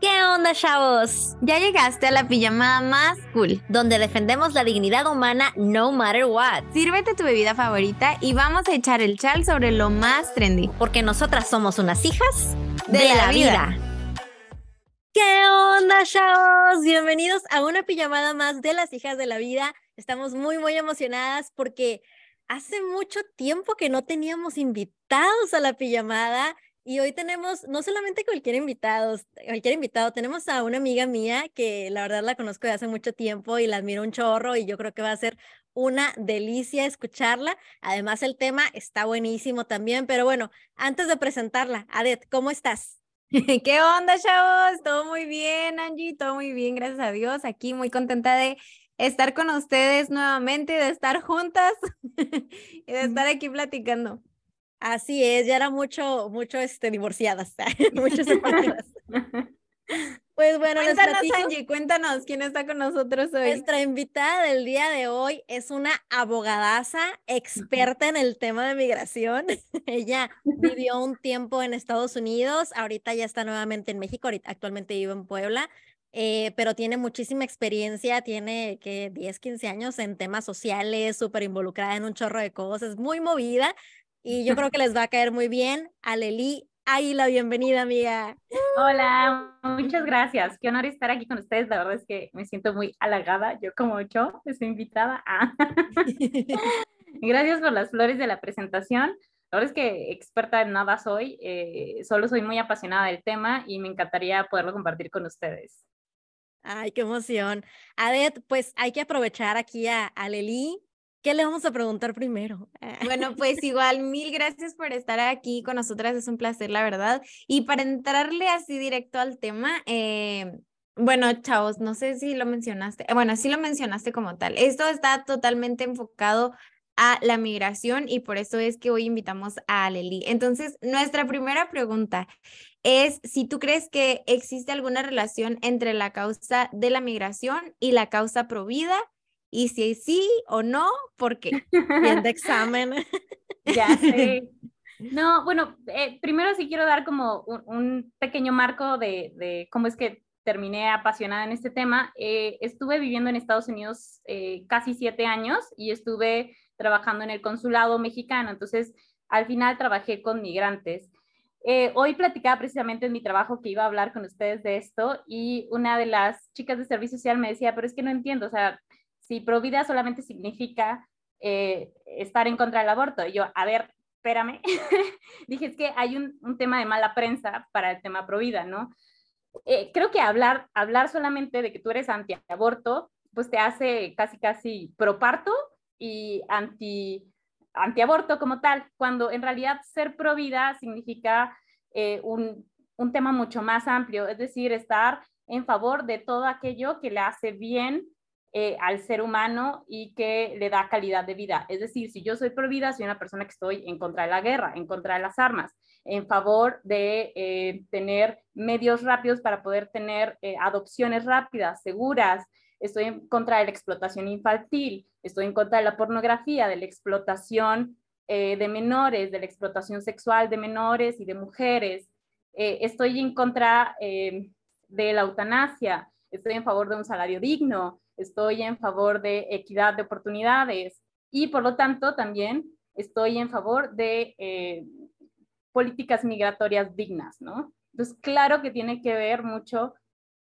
¿Qué onda, chavos? Ya llegaste a la pijamada más cool, donde defendemos la dignidad humana no matter what. Sírvete tu bebida favorita y vamos a echar el chal sobre lo más trendy. Porque nosotras somos unas hijas de, la, vida. ¿Qué onda, chavos? Bienvenidos a una pijamada más de las hijas de la vida. Estamos muy, muy emocionadas porque hace mucho tiempo que no teníamos invitados a la pijamada y hoy tenemos no solamente cualquier invitado, cualquier invitado, tenemos a una amiga mía que la verdad la conozco de hace mucho tiempo y la admiro un chorro y yo creo que va a ser una delicia escucharla. Además el tema está buenísimo también, pero bueno, antes de presentarla, Adet, ¿cómo estás? ¿Qué onda, chavos? Todo muy bien, Angie, todo muy bien, gracias a Dios. Aquí muy contenta de estar con ustedes nuevamente, de estar juntas y de estar aquí platicando. Así es, ya era mucho, mucho este, divorciadas, muchas separadas. Pues bueno, cuéntanos, Angie, cuéntanos quién está con nosotros hoy. Nuestra invitada del día de hoy es una abogadaza experta en el tema de migración. Ella vivió un tiempo en Estados Unidos, ahorita ya está nuevamente en México, ahorita, actualmente vive en Puebla. Eh, pero tiene muchísima experiencia, tiene que 10, 15 años en temas sociales, súper involucrada en un chorro de cosas, muy movida, y yo creo que les va a caer muy bien. Aleli la bienvenida, amiga. Hola, muchas gracias. Qué honor estar aquí con ustedes. La verdad es que me siento muy halagada. Yo como yo, estoy invitada. a gracias por las flores de la presentación. La verdad es que experta en nada soy, eh, solo soy muy apasionada del tema y me encantaría poderlo compartir con ustedes. Ay, qué emoción. Adet, pues hay que aprovechar aquí a Aleli ¿Qué le vamos a preguntar primero? Bueno, pues igual, mil gracias por estar aquí con nosotras, es un placer, la verdad. Y para entrarle así directo al tema, eh, bueno, chavos, no sé si lo mencionaste, bueno, sí lo mencionaste como tal. Esto está totalmente enfocado a la migración y por eso es que hoy invitamos a Aleli. Entonces, nuestra primera pregunta es si tú crees que existe alguna relación entre la causa de la migración y la causa provida y si sí o no, ¿por qué? Bien de examen. ya sé. No, bueno, eh, primero sí quiero dar como un, pequeño marco de, de, cómo es que terminé apasionada en este tema. Eh, estuve viviendo en Estados Unidos eh, casi siete años y estuve trabajando en el consulado mexicano. Entonces, al final trabajé con migrantes. hoy platicaba precisamente en mi trabajo que iba a hablar con ustedes de esto y una de las chicas de servicio social me decía, pero es que no entiendo, o sea, si provida solamente significa eh, estar en contra del aborto. Y yo, a ver, espérame, dije, es que hay un, tema de mala prensa para el tema provida, ¿no? Eh, creo que hablar, hablar solamente de que tú eres antiaborto, pues te hace casi, casi proparto y anti, antiaborto como tal, cuando en realidad ser provida significa eh, un, un tema mucho más amplio, es decir, estar en favor de todo aquello que le hace bien eh, al ser humano y que le da calidad de vida. Es decir, si yo soy pro vida, soy una persona que estoy en contra de la guerra, en contra de las armas, en favor de eh, tener medios rápidos para poder tener eh, adopciones rápidas, seguras. Estoy en contra de la explotación infantil, estoy en contra de la pornografía, de la explotación de menores, de la explotación sexual de menores y de mujeres. estoy en contra de la eutanasia, estoy en favor de un salario digno, estoy en favor de equidad de oportunidades y por lo tanto también estoy en favor de eh, políticas migratorias dignas, ¿no? Entonces, claro que tiene que ver mucho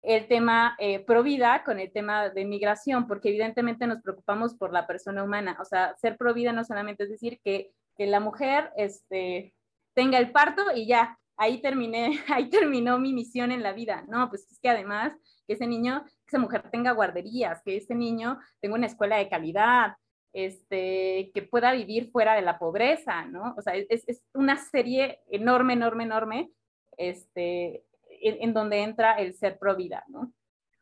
el tema eh, pro vida con el tema de migración, porque evidentemente nos preocupamos por la persona humana. O sea, ser pro vida no solamente es decir que, que la mujer este, tenga el parto y ya, ahí terminé, ahí terminó mi misión en la vida. No, pues es que además que ese niño, esa mujer tenga guarderías, que ese niño tenga una escuela de calidad, este, que pueda vivir fuera de la pobreza, ¿no? O sea, es, es una serie enorme, enorme, enorme, este, en, en, donde entra el ser pro vida, ¿no?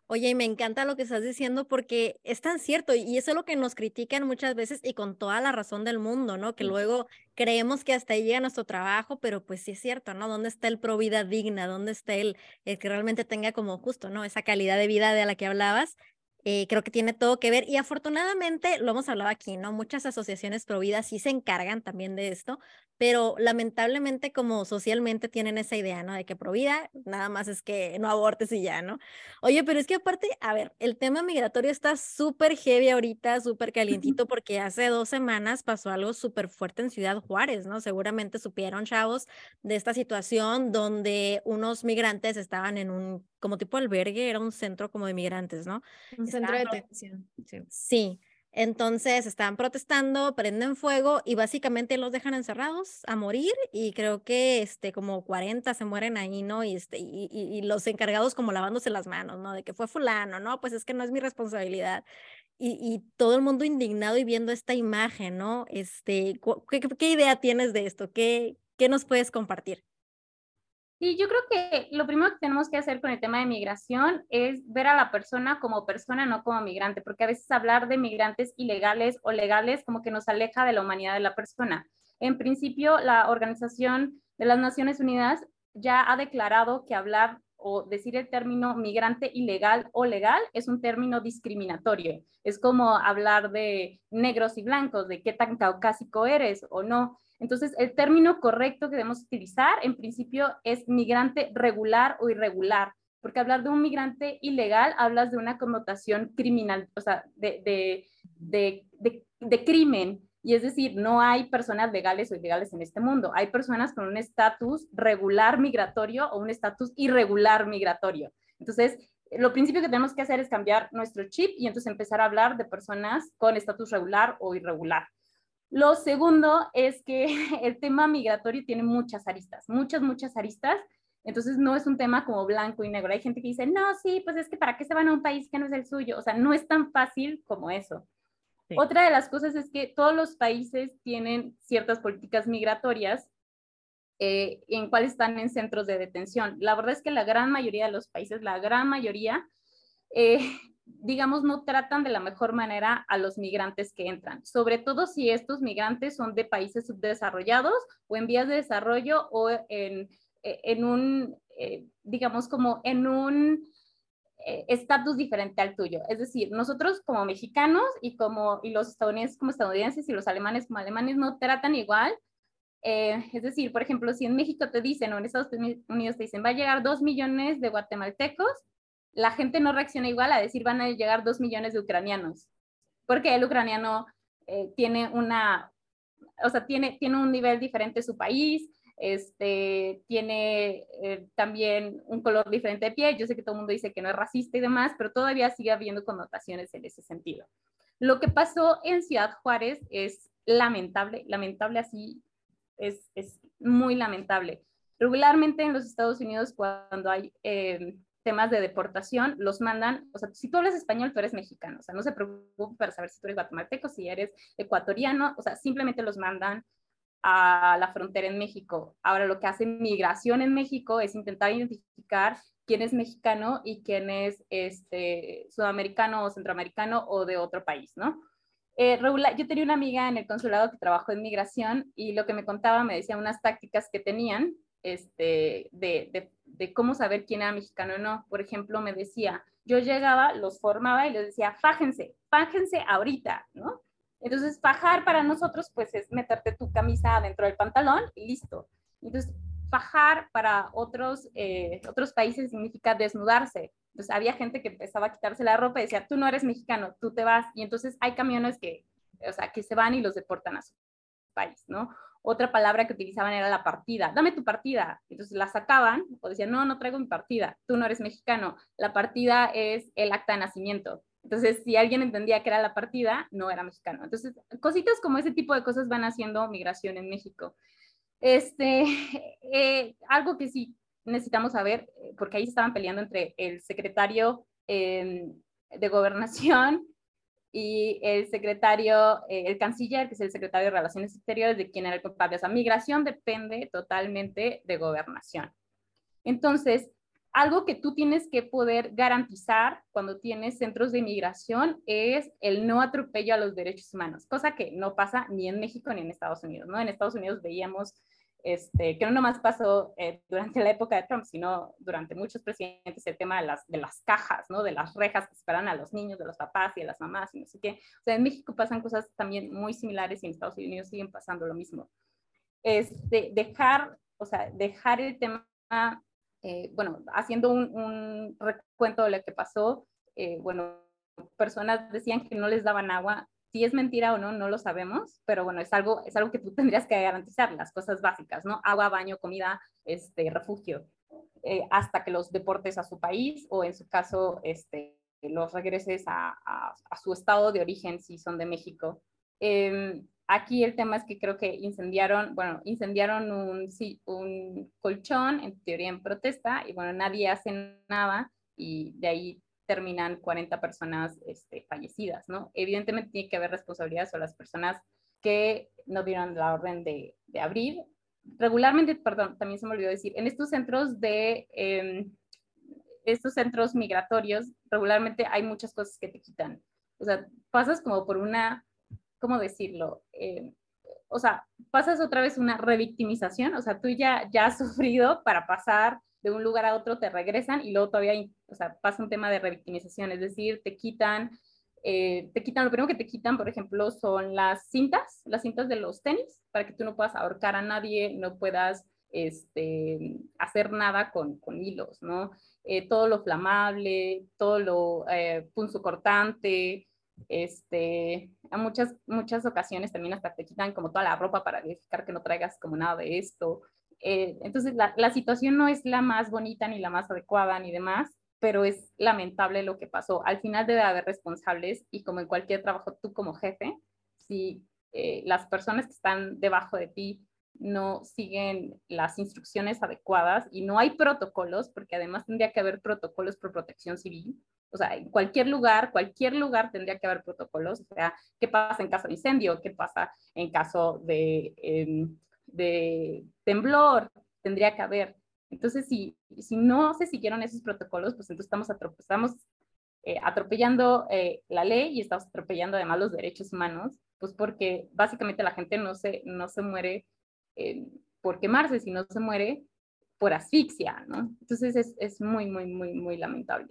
Oye, y me encanta lo que estás diciendo porque es tan cierto y eso es lo que nos critican muchas veces y con toda la razón del mundo, ¿no? Que luego creemos que hasta ahí llega nuestro trabajo, pero pues sí es cierto, ¿no? ¿Dónde está el pro vida digna? ¿Dónde está el, el que realmente tenga como justo, ¿no? Esa calidad de vida de la que hablabas. Eh, creo que tiene todo que ver y afortunadamente, lo hemos hablado aquí, ¿no? Muchas asociaciones pro vida sí se encargan también de esto, pero lamentablemente como socialmente tienen esa idea, ¿no? De que pro vida nada más es que no abortes y ya, ¿no? Oye, pero es que aparte, a ver, el tema migratorio está súper heavy ahorita, súper calientito, porque hace dos semanas pasó algo súper fuerte en Ciudad Juárez, ¿no? Seguramente supieron, chavos, de esta situación donde unos migrantes estaban en un como tipo albergue, era un centro como de migrantes, ¿no? Un centro de detención. Sí. sí. Entonces estaban protestando, prenden fuego y básicamente los dejan encerrados a morir y creo que este, como 40 se mueren ahí, ¿no? Y, este, y, y, los encargados como lavándose las manos, ¿no? De que fue fulano, ¿no? Pues es que no es mi responsabilidad. Y, y todo el mundo indignado y viendo esta imagen, ¿no? Este, ¿qué, qué idea tienes de esto? ¿Qué, ¿Qué nos puedes compartir? Y yo creo que lo primero que tenemos que hacer con el tema de migración es ver a la persona como persona, no como migrante, porque a veces hablar de migrantes ilegales o legales como que nos aleja de la humanidad de la persona. En principio, la Organización de las Naciones Unidas ya ha declarado que hablar o decir el término migrante ilegal o legal es un término discriminatorio. Es como hablar de negros y blancos, de qué tan caucásico eres o no. Entonces, el término correcto que debemos utilizar en principio es migrante regular o irregular, porque hablar de un migrante ilegal hablas de una connotación criminal, o sea, de, de, crimen. Y es decir, no hay personas legales o ilegales en este mundo. Hay personas con un estatus regular migratorio o un estatus irregular migratorio. Entonces, lo principio que tenemos que hacer es cambiar nuestro chip y entonces empezar a hablar de personas con estatus regular o irregular. Lo segundo es que el tema migratorio tiene muchas aristas, muchas, muchas aristas. Entonces no es un tema como blanco y negro. Hay gente que dice, no, sí, pues es que para qué se van a un país que no es el suyo. O sea, no es tan fácil como eso. Otra de las cosas es que todos los países tienen ciertas políticas migratorias eh, en cuales están en centros de detención. La verdad es que la gran mayoría de los países, la gran mayoría, eh, digamos, no tratan de la mejor manera a los migrantes que entran, sobre todo si estos migrantes son de países subdesarrollados o en vías de desarrollo o en, e, en un, eh, digamos, como en un eh, estatus diferente al tuyo. Es decir, nosotros como mexicanos y, como, y los estadounidenses como estadounidenses y los alemanes como alemanes no tratan igual. Eh, es decir, por ejemplo, si en México te dicen o en Estados Unidos te dicen va a llegar dos millones de guatemaltecos, la gente no reacciona igual a decir van a llegar dos millones de ucranianos, porque el ucraniano eh, tiene una, o sea, tiene, tiene un nivel diferente su país, este, tiene eh, también un color diferente de piel. Yo sé que todo el mundo dice que no es racista y demás, pero todavía sigue habiendo connotaciones en ese sentido. Lo que pasó en Ciudad Juárez es lamentable, lamentable así, es, es muy lamentable. Regularmente en los Estados Unidos, cuando hay eh, temas de deportación, los mandan, o sea, si tú hablas español, tú eres mexicano, o sea, no se preocupe para saber si tú eres guatemalteco, si eres ecuatoriano, o sea, simplemente los mandan a la frontera en México. Ahora, lo que hace migración en México es intentar identificar quién es mexicano y quién es este, sudamericano o centroamericano o de otro país, ¿no? Eh, yo tenía una amiga en el consulado que trabajó en migración y lo que me contaba me decía unas tácticas que tenían este, de, cómo saber quién era mexicano o no. Por ejemplo, me decía, yo llegaba, los formaba y les decía, fájense, fájense ahorita, ¿no? Entonces, fajar para nosotros, pues es meterte tu camisa dentro del pantalón y listo. Entonces, fajar para otros, eh, otros países significa desnudarse. Entonces, había gente que empezaba a quitarse la ropa y decía, tú no eres mexicano, tú te vas. Y entonces hay camiones que, o sea, que se van y los deportan a su país, ¿no? Otra palabra que utilizaban era la partida. Dame tu partida. Entonces la sacaban o decían, no, no traigo mi partida. Tú no eres mexicano. La partida es el acta de nacimiento. Entonces, si alguien entendía que era la partida, no era mexicano. Entonces, cositas como ese tipo de cosas van haciendo migración en México. Este, eh, algo que sí necesitamos saber, eh, porque ahí estaban peleando entre el secretario em, de gobernación y el secretario, eh, el canciller, que es el secretario de Relaciones Exteriores, de quien era el culpable. O sea, migración depende totalmente de gobernación. Entonces, algo que tú tienes que poder garantizar cuando tienes centros de inmigración es el no atropello a los derechos humanos, cosa que no pasa ni en México ni en Estados Unidos, ¿no? En Estados Unidos veíamos este, que no nomás pasó eh, durante la época de Trump, sino durante muchos presidentes, el tema de las, de las cajas, ¿no? de las rejas que esperan a los niños, de los papás y de las mamás y no sé qué. O sea, en México pasan cosas también muy similares y en Estados Unidos siguen pasando lo mismo. Este, dejar, o sea, dejar el tema, eh, bueno, haciendo un, un, recuento de lo que pasó, eh, bueno, personas decían que no les daban agua, si es mentira o no, no lo sabemos, pero bueno, es algo, es algo que tú tendrías que garantizar, las cosas básicas, ¿no? Agua, baño, comida, este, refugio, eh, hasta que los deportes a su país o en su caso, este, los regreses a, a, su estado de origen si son de México. Em, aquí el tema es que creo que incendiaron, bueno, incendiaron un, sí, un colchón, en teoría en protesta, y bueno, nadie hace nada y de ahí terminan 40 personas este, fallecidas, ¿no? Evidentemente tiene que haber responsabilidades a las personas que no dieron la orden de, de, abrir. Regularmente, perdón, también se me olvidó decir, en estos centros de, eh, estos centros migratorios, regularmente hay muchas cosas que te quitan. O sea, pasas como por una, ¿cómo decirlo? Eh, o sea, pasas otra vez una revictimización, o sea, tú ya, ya has sufrido para pasar de un lugar a otro te regresan y luego todavía o sea, pasa un tema de revictimización, es decir, te quitan, eh, te quitan, lo primero que te quitan, por ejemplo, son las cintas, las cintas de los tenis, para que tú no puedas ahorcar a nadie, no puedas este, hacer nada con, con hilos, ¿no? Eh, todo lo flamable, todo lo eh, cortante, este, a muchas, muchas ocasiones también hasta te quitan como toda la ropa para verificar que no traigas como nada de esto. Eh, entonces, la, la, situación no es la más bonita ni la más adecuada ni demás, pero es lamentable lo que pasó. Al final debe haber responsables y como en cualquier trabajo, tú como jefe, si eh, las personas que están debajo de ti no siguen las instrucciones adecuadas y no hay protocolos, porque además tendría que haber protocolos por protección civil. O sea, en cualquier lugar, cualquier lugar tendría que haber protocolos. O sea, ¿qué pasa en caso de incendio? ¿Qué pasa en caso de, eh, de temblor, tendría que haber. Entonces, si, si no se siguieron esos protocolos, pues entonces estamos, estamos eh, atropellando eh, la ley y estamos atropellando además los derechos humanos, pues porque básicamente la gente no se, no se muere eh, por quemarse, sino se muere por asfixia, ¿no? Entonces es, es muy, muy, muy, muy lamentable.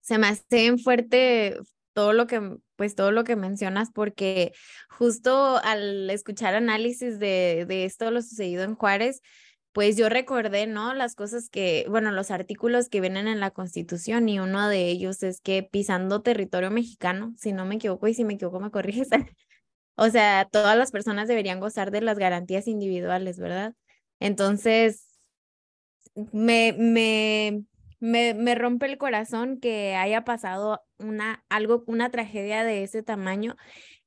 Se me hace fuerte, todo lo que, pues todo lo que mencionas, porque justo al escuchar análisis de, de esto, lo sucedido en Juárez, pues yo recordé, ¿no? Las cosas que, bueno, los artículos que vienen en la Constitución y uno de ellos es que pisando territorio mexicano, si no me equivoco y si me equivoco me corriges, o sea, todas las personas deberían gozar de las garantías individuales, ¿verdad? Entonces, me, me, me, me rompe el corazón que haya pasado una, algo, una tragedia de ese tamaño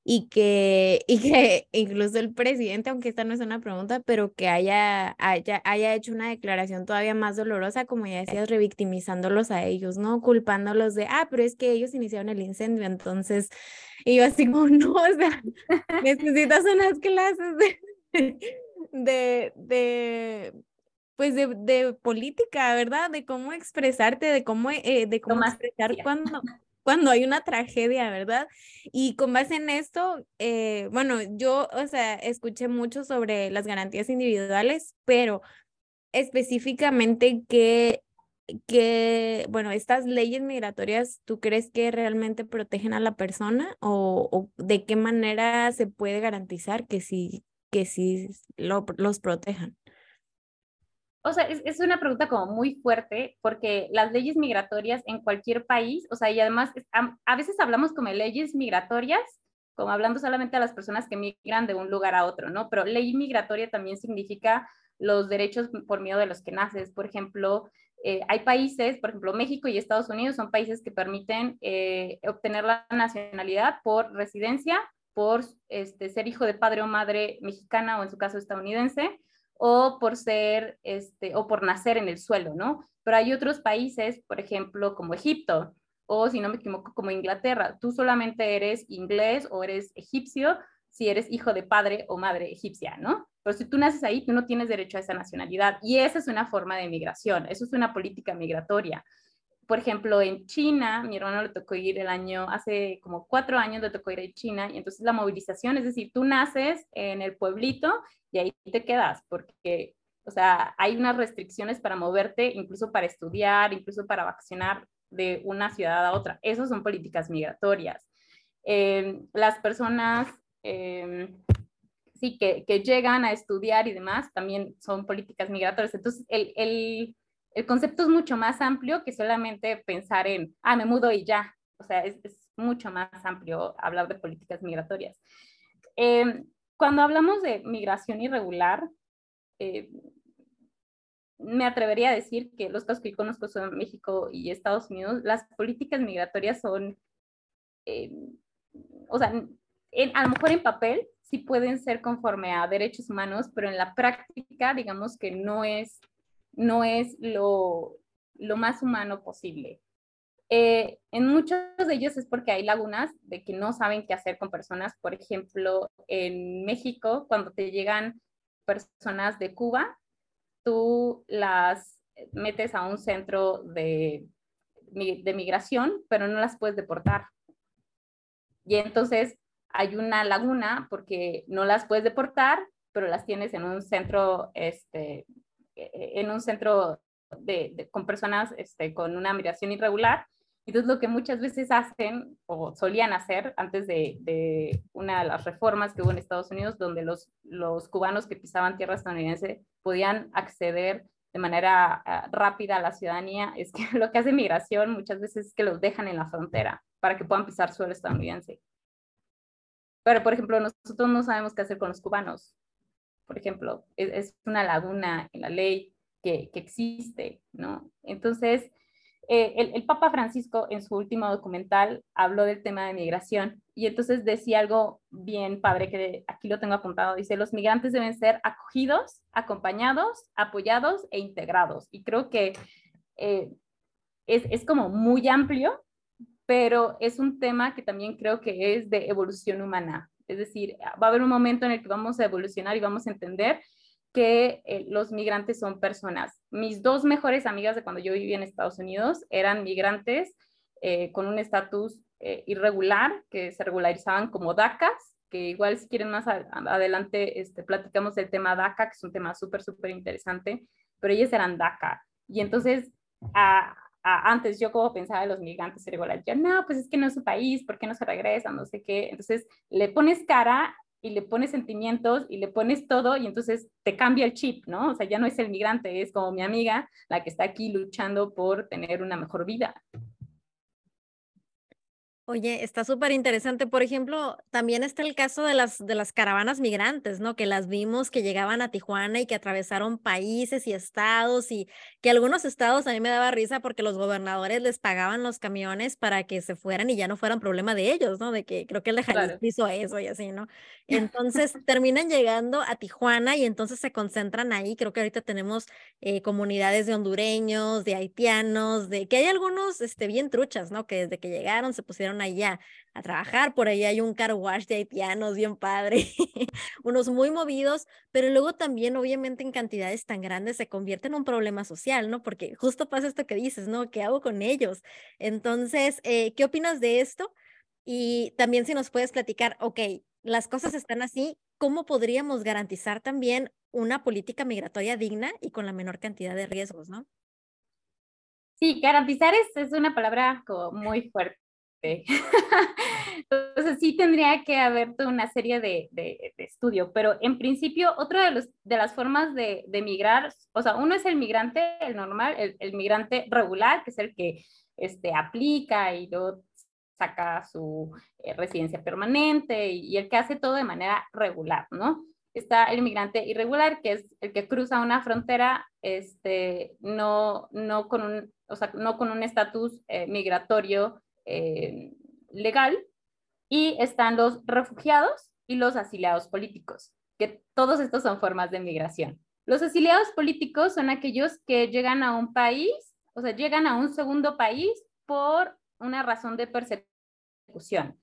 y que, y que incluso el presidente, aunque esta no es una pregunta, pero que haya, haya, haya hecho una declaración todavía más dolorosa, como ya decías, revictimizándolos a ellos, ¿no? Culpándolos de, ah, pero es que ellos iniciaron el incendio, entonces, y yo así como, no, o sea, necesitas unas clases de, de, de pues de, de, política, ¿verdad? De cómo expresarte, de cómo, eh, de cómo expresar cuando, cuando hay una tragedia, ¿verdad? Y con base en esto, eh, bueno, yo, o sea, escuché mucho sobre las garantías individuales, pero específicamente que, que, bueno, estas leyes migratorias, ¿tú crees que realmente protegen a la persona o, o de qué manera se puede garantizar que sí, que sí lo, los protejan? O sea, es, una pregunta como muy fuerte porque las leyes migratorias en cualquier país, o sea, y además a, veces hablamos como leyes migratorias, como hablando solamente a las personas que migran de un lugar a otro, ¿no? Pero ley migratoria también significa los derechos por miedo de los que naces. Por ejemplo, eh, hay países, por ejemplo, México y Estados Unidos son países que permiten eh, obtener la nacionalidad por residencia, por este, ser hijo de padre o madre mexicana o en su caso estadounidense, o por ser, este, o por nacer en el suelo, ¿no? Pero hay otros países, por ejemplo, como Egipto, o si no me equivoco, como Inglaterra. Tú solamente eres inglés o eres egipcio si eres hijo de padre o madre egipcia, ¿no? Pero si tú naces ahí, tú no tienes derecho a esa nacionalidad. Y esa es una forma de migración, eso es una política migratoria. Por ejemplo, en China, mi hermano le tocó ir el año, hace como cuatro años le tocó ir a China, y entonces la movilización, es decir, tú naces en el pueblito y ahí te quedas, porque, o sea, hay unas restricciones para moverte, incluso para estudiar, incluso para vacacionar de una ciudad a otra. Esas son políticas migratorias. Em, las personas, em, sí, que, que, llegan a estudiar y demás, también son políticas migratorias. Entonces, el, el el concepto es mucho más amplio que solamente pensar en, ah, me mudo y ya. O sea, es, mucho más amplio hablar de políticas migratorias. Em, cuando hablamos de migración irregular, eh, me atrevería a decir que los casos que yo conozco son México y Estados Unidos, las políticas migratorias son, em, o sea, a lo mejor en papel sí pueden ser conforme a derechos humanos, pero en la práctica, digamos que no es no es lo, más humano posible. Eh, en muchos de ellos es porque hay lagunas de que no saben qué hacer con personas. Por ejemplo, en México, cuando te llegan personas de Cuba, tú las metes a un centro de, de migración, pero no las puedes deportar. Y entonces hay una laguna porque no las puedes deportar, pero las tienes en un centro este, en un centro de, con personas este, con una migración irregular. Entonces, lo que muchas veces hacen o solían hacer antes de, de, una de las reformas que hubo en Estados Unidos, donde los, los cubanos que pisaban tierra estadounidense podían acceder de manera uh, rápida a la ciudadanía, es que lo que hace migración muchas veces es que los dejan en la frontera para que puedan pisar suelo estadounidense. Pero, por ejemplo, nosotros no sabemos qué hacer con los cubanos por ejemplo, es, una laguna en la ley que, existe, ¿no? Entonces, eh, el, Papa Francisco en su último documental habló del tema de migración y entonces decía algo bien padre que aquí lo tengo apuntado. Dice, los migrantes deben ser acogidos, acompañados, apoyados e integrados. Y creo que eh, es, es como muy amplio, pero es un tema que también creo que es de evolución humana. Es decir, va a haber un momento en el que vamos a evolucionar y vamos a entender que eh, los migrantes son personas. Mis dos mejores amigas de cuando yo vivía en Estados Unidos eran migrantes eh, con un estatus eh, irregular, que se regularizaban como DACAs, que igual si quieren más adelante este, platicamos del tema DACA, que es un tema súper, súper interesante, pero ellas eran DACA. Y entonces, a, antes yo como pensaba de los migrantes irregulares, yo no, pues es que no es su país, ¿por qué no se regresan? No sé qué. Entonces le pones cara y le pones sentimientos y le pones todo y entonces te cambia el chip, ¿no? O sea, ya no es el migrante, es como mi amiga, la que está aquí luchando por tener una mejor vida. Oye, está súper interesante. Por ejemplo, también está el caso de las, de las caravanas migrantes, ¿no? Que las vimos que llegaban a Tijuana y que atravesaron países y estados y que algunos estados a mí me daba risa porque los gobernadores les pagaban los camiones para que se fueran y ya no fueran problema de ellos, ¿no? De que creo que el de Jalisco hizo eso y así, ¿no? Entonces terminan llegando a Tijuana y entonces se concentran ahí. Creo que ahorita tenemos eh, comunidades de hondureños, de haitianos, de que hay algunos este, bien truchas, ¿no? Que desde que llegaron se pusieron allá a trabajar. Por ahí hay un car wash de haitianos bien padre, unos muy movidos, pero luego también obviamente en cantidades tan grandes se convierte en un problema social, ¿no? Porque justo pasa esto que dices, ¿no? ¿Qué hago con ellos? Entonces, eh, ¿qué opinas de esto? Y también si nos puedes platicar, ok, las cosas están así, ¿cómo podríamos garantizar también una política migratoria digna y con la menor cantidad de riesgos, ¿no? Sí, garantizar es, es una palabra como muy fuerte Entonces sí tendría que haber toda una serie de, de, estudio, pero en principio otra de, los, de las formas de, de, migrar, o sea, uno es el migrante, el normal, el, migrante regular, que es el que este, aplica y luego saca su eh, residencia permanente y, el que hace todo de manera regular, ¿no? Está el migrante irregular, que es el que cruza una frontera este, no, no con un, o sea, no con un estatus eh, migratorio eh, legal y están los refugiados y los asiliados políticos, que todos estos son formas de migración. Los asiliados políticos son aquellos que llegan a un país, o sea, llegan a un segundo país por una razón de persecución.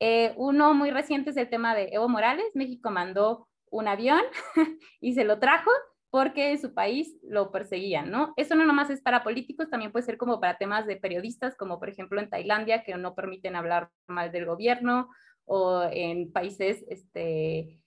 Eh, uno muy reciente es el tema de Evo Morales. México mandó un avión y se lo trajo porque en su país lo perseguían, ¿no? Eso no nomás es para políticos, también puede ser como para temas de periodistas, como por ejemplo en Tailandia, que no permiten hablar mal del gobierno, o en países, este,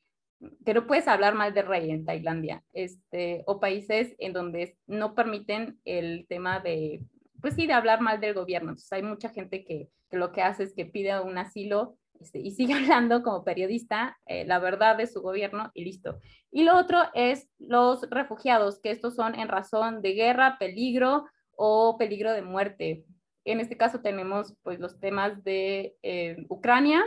que no puedes hablar mal del rey en Tailandia, este, o países en donde no permiten el tema de, pues sí, de hablar mal del gobierno. Entonces hay mucha gente que, lo que hace es que pide un asilo este, y sigue hablando como periodista eh, la verdad de su gobierno y listo. Y lo otro es los refugiados, que estos son en razón de guerra, peligro o peligro de muerte. En este caso tenemos pues los temas de eh, Ucrania,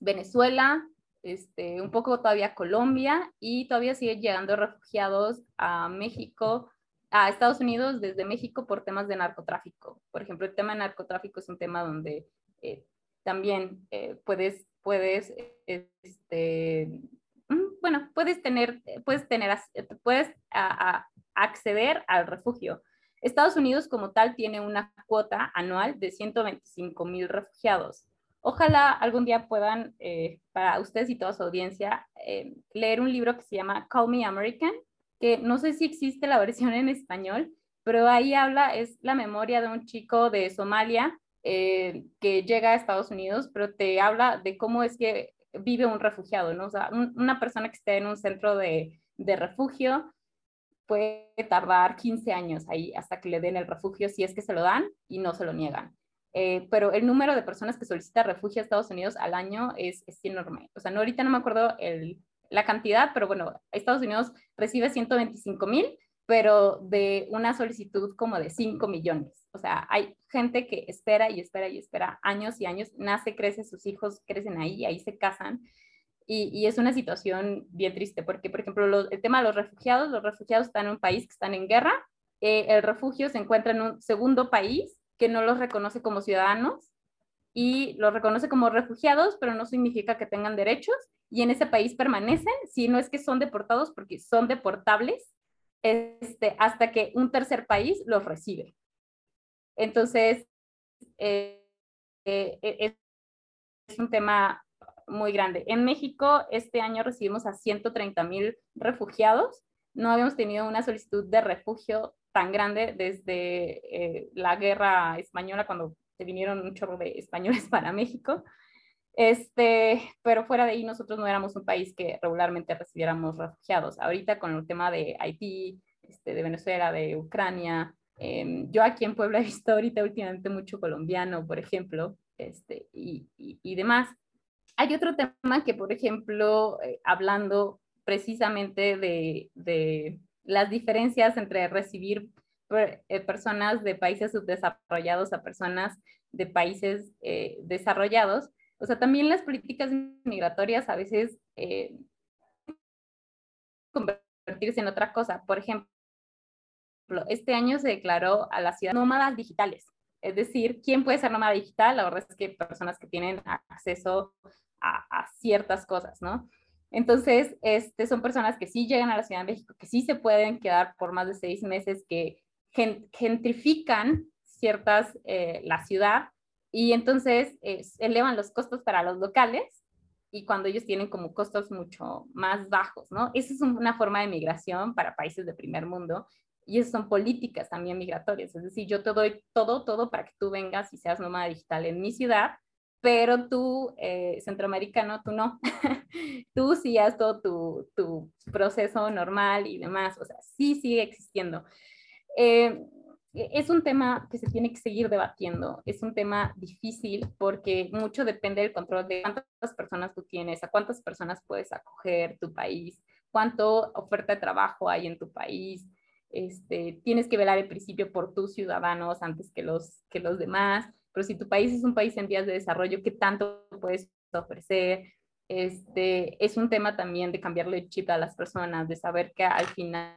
Venezuela, este, un poco todavía Colombia y todavía siguen llegando refugiados a México, a Estados Unidos desde México por temas de narcotráfico. Por ejemplo, el tema de narcotráfico es un tema donde eh, también eh, puedes, puedes, este, mm, bueno, puedes tener, puedes tener, puedes acceder al refugio. Estados Unidos como tal tiene una cuota anual de 125 mil refugiados. Ojalá algún día puedan, eh, para ustedes y toda su audiencia, eh, leer un libro que se llama Call Me American, que no sé si existe la versión en español, pero ahí habla, es la memoria de un chico de Somalia eh, que llega a Estados Unidos, pero te habla de cómo es que vive un refugiado, ¿no? O sea, una persona que esté en un centro de, refugio puede tardar 15 años ahí hasta que le den el refugio, si es que se lo dan y no se lo niegan. Eh, pero el número de personas que solicita refugio a Estados Unidos al año es, es enorme. O sea, no, ahorita no me acuerdo la cantidad, pero bueno, Estados Unidos recibe 125 mil, pero de una solicitud como de 5 millones. O sea, hay gente que espera y espera y espera años y años, nace, crece, sus hijos crecen ahí, ahí se casan. Y, y es una situación bien triste, porque, por ejemplo, el tema de los refugiados, los refugiados están en un país que están en guerra, eh, el refugio se encuentra en un segundo país que no los reconoce como ciudadanos y los reconoce como refugiados, pero no significa que tengan derechos y en ese país permanecen, si no es que son deportados, porque son deportables, este, hasta que un tercer país los recibe. Entonces, eh, eh, eh, es un tema muy grande. En México, este año recibimos a 130 mil refugiados. No habíamos tenido una solicitud de refugio tan grande desde la guerra española, cuando se vinieron un chorro de españoles para México. Este, pero fuera de ahí, nosotros no éramos un país que regularmente recibiéramos refugiados. Ahorita con el tema de Haití, este, de Venezuela, de Ucrania, Em, yo aquí en Puebla he visto ahorita últimamente mucho colombiano, por ejemplo, este, y, y, demás. Hay otro tema que, por ejemplo, eh, hablando precisamente de, de, las diferencias entre recibir eh, personas de países subdesarrollados a personas de países eh, desarrollados, o sea, también las políticas migratorias a veces convertirse en otra cosa. Por ejemplo, este año se declaró a la ciudad nómadas digitales. Es decir, ¿quién puede ser nómada digital? La verdad es que personas que tienen acceso a, ciertas cosas, ¿no? Entonces, este, son personas que sí llegan a la Ciudad de México, que sí se pueden quedar por más de seis meses, que gentrifican ciertas, eh, la ciudad, y entonces elevan los costos para los locales, y cuando ellos tienen como costos mucho más bajos, ¿no? Esa es una forma de migración para países de primer mundo y esas son políticas también migratorias. Es decir, yo te doy todo, todo para que tú vengas y seas nómada digital en mi ciudad, pero tú, eh, centroamericano, tú no. tú sí haz todo tu, tu, proceso normal y demás. O sea, sí sigue existiendo. Eh, es un tema que se tiene que seguir debatiendo. Es un tema difícil porque mucho depende del control de cuántas personas tú tienes, a cuántas personas puedes acoger tu país, cuánto oferta de trabajo hay en tu país, este, tienes que velar el principio por tus ciudadanos antes que los, que los demás, pero si tu país es un país en vías de desarrollo, ¿qué tanto puedes ofrecer? Este, es un tema también de cambiarle el chip a las personas, de saber que al final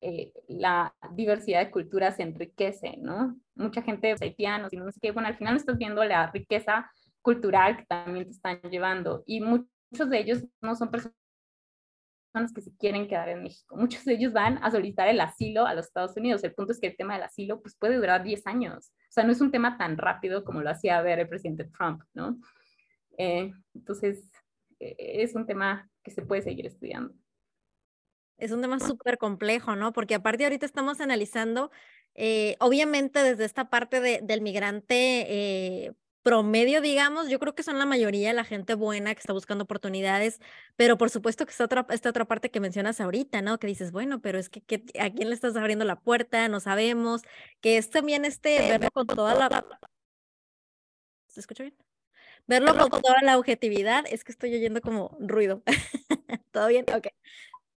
eh, la diversidad de culturas se enriquece, ¿no? Mucha gente haitianos y no sé qué, bueno, al final estás viendo la riqueza cultural que también te están llevando y muchos de ellos no son personas que se quieren quedar en México. Muchos de ellos van a solicitar el asilo a los Estados Unidos. El punto es que el tema del asilo pues, puede durar 10 años. O sea, no es un tema tan rápido como lo hacía ver el presidente Trump, ¿no? Eh, entonces, es un tema que se puede seguir estudiando. Es un tema súper complejo, ¿no? Porque aparte ahorita estamos analizando, eh, obviamente desde esta parte de, del migrante eh, promedio, digamos, yo creo que son la mayoría la gente buena que está buscando oportunidades, pero por supuesto que está otra, esta otra parte que mencionas ahorita, ¿no? Que dices, bueno, pero es que, ¿a quién le estás abriendo la puerta? No sabemos, que es también este verlo con toda la... ¿Se escucha bien? Verlo con toda la objetividad, es que estoy oyendo como ruido. ¿Todo bien? Ok.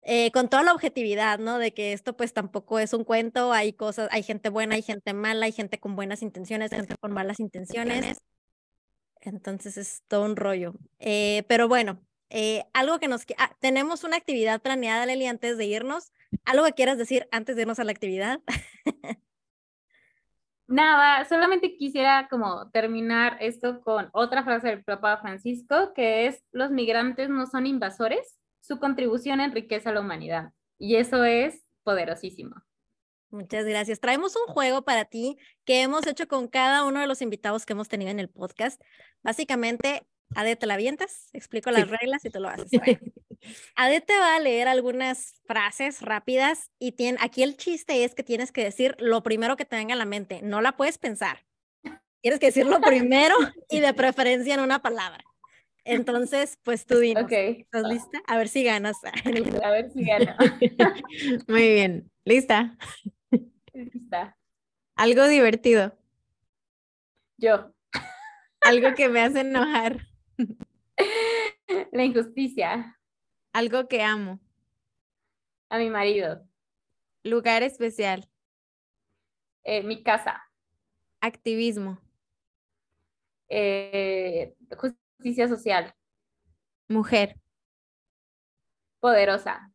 Eh, con toda la objetividad, ¿no? De que esto pues tampoco es un cuento, hay cosas, hay gente buena, hay gente mala, hay gente con buenas intenciones, gente con malas intenciones. Entonces es todo un rollo. Eh, pero bueno, eh, algo que nos... Ah, tenemos una actividad planeada, Leli, antes de irnos. ¿Algo que quieras decir antes de irnos a la actividad? Nada, solamente quisiera como terminar esto con otra frase del Papa Francisco, que es, los migrantes no son invasores, su contribución enriquece a la humanidad. Y eso es poderosísimo. Muchas gracias. Traemos un juego para ti que hemos hecho con cada uno de los invitados que hemos tenido en el podcast. Básicamente, Ade, ¿te la avientas? Explico las reglas y tú lo haces. Ade te va a leer algunas frases rápidas y tiene, aquí el chiste es que tienes que decir lo primero que te venga a la mente. No la puedes pensar. Tienes que decirlo primero y de preferencia en una palabra. Entonces, pues tú dinos. ¿Estás lista? A ver si ganas. A ver si ganas. Muy bien. ¿Lista? Lista. Algo divertido. Yo. Algo que me hace enojar. La injusticia. Algo que amo. A mi marido. Lugar especial. Eh, mi casa. Activismo. Eh, Justicia social. Mujer. Poderosa.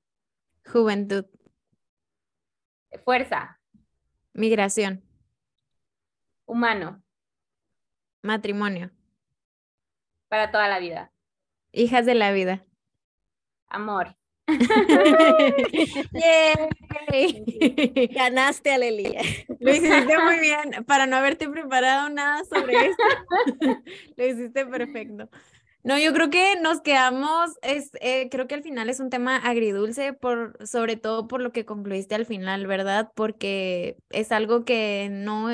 Juventud. Fuerza. Migración. Humano. Matrimonio. Para toda la vida. Hijas de la vida. Amor. Ganaste, Alelia. Lo hiciste muy bien. Para no haberte preparado nada sobre esto, lo hiciste perfecto. No, yo creo que nos quedamos, es, eh, creo que al final es un tema agridulce, por, sobre todo por lo que concluiste al final, ¿verdad? Porque es algo que no,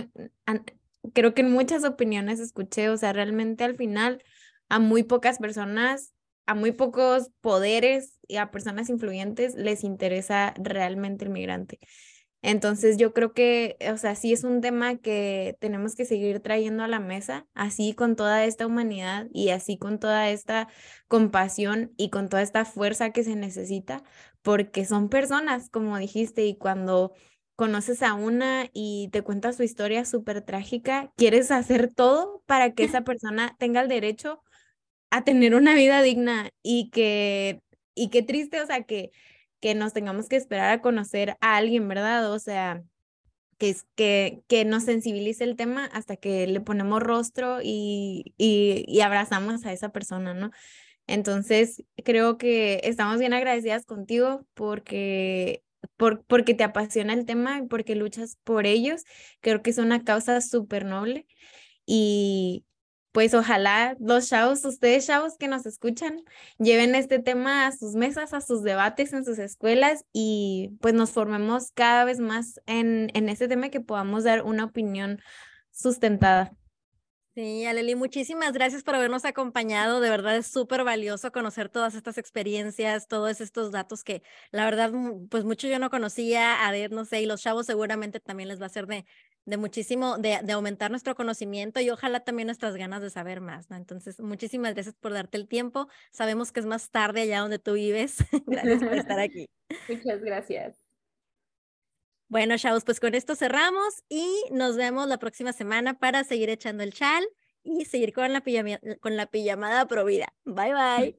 creo que en muchas opiniones escuché, o sea, realmente al final a muy pocas personas a muy pocos poderes y a personas influyentes les interesa realmente el migrante. Entonces yo creo que, o sea, sí es un tema que tenemos que seguir trayendo a la mesa, así con toda esta humanidad y así con toda esta compasión y con toda esta fuerza que se necesita, porque son personas, como dijiste, y cuando conoces a una y te cuenta su historia súper trágica, quieres hacer todo para que esa persona tenga el derecho a tener una vida digna y que, y qué triste, o sea, que, que nos tengamos que esperar a conocer a alguien, ¿verdad? O sea, que, que, que nos sensibilice el tema hasta que le ponemos rostro y, y, y abrazamos a esa persona, ¿no? Entonces, creo que estamos bien agradecidas contigo porque, por, porque te apasiona el tema y porque luchas por ellos. Creo que es una causa súper noble y, pues ojalá los chavos, ustedes chavos que nos escuchan, lleven este tema a sus mesas, a sus debates en sus escuelas y pues nos formemos cada vez más en, en este tema que podamos dar una opinión sustentada. Sí, Aleli, muchísimas gracias por habernos acompañado. De verdad es súper valioso conocer todas estas experiencias, todos estos datos que la verdad, pues mucho yo no conocía. A ver, no sé, y los chavos seguramente también les va a ser de, de muchísimo, de, de, aumentar nuestro conocimiento y ojalá también nuestras ganas de saber más, ¿no? Entonces, muchísimas gracias por darte el tiempo. Sabemos que es más tarde allá donde tú vives. gracias por estar aquí. Muchas gracias. Bueno, chavos, pues con esto cerramos y nos vemos la próxima semana para seguir echando el chal y seguir con la, pijama, con la pijamada provida. Bye, bye.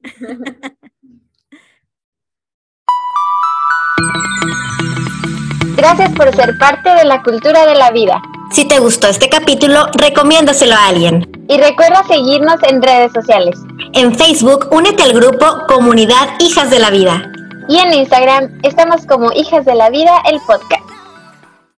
Gracias por ser parte de la cultura de la vida. Si te gustó este capítulo, recomiéndaselo a alguien. Y recuerda seguirnos en redes sociales. En Facebook, únete al grupo Comunidad Hijas de la Vida. Y en Instagram estamos como Hijas de la Vida, el podcast.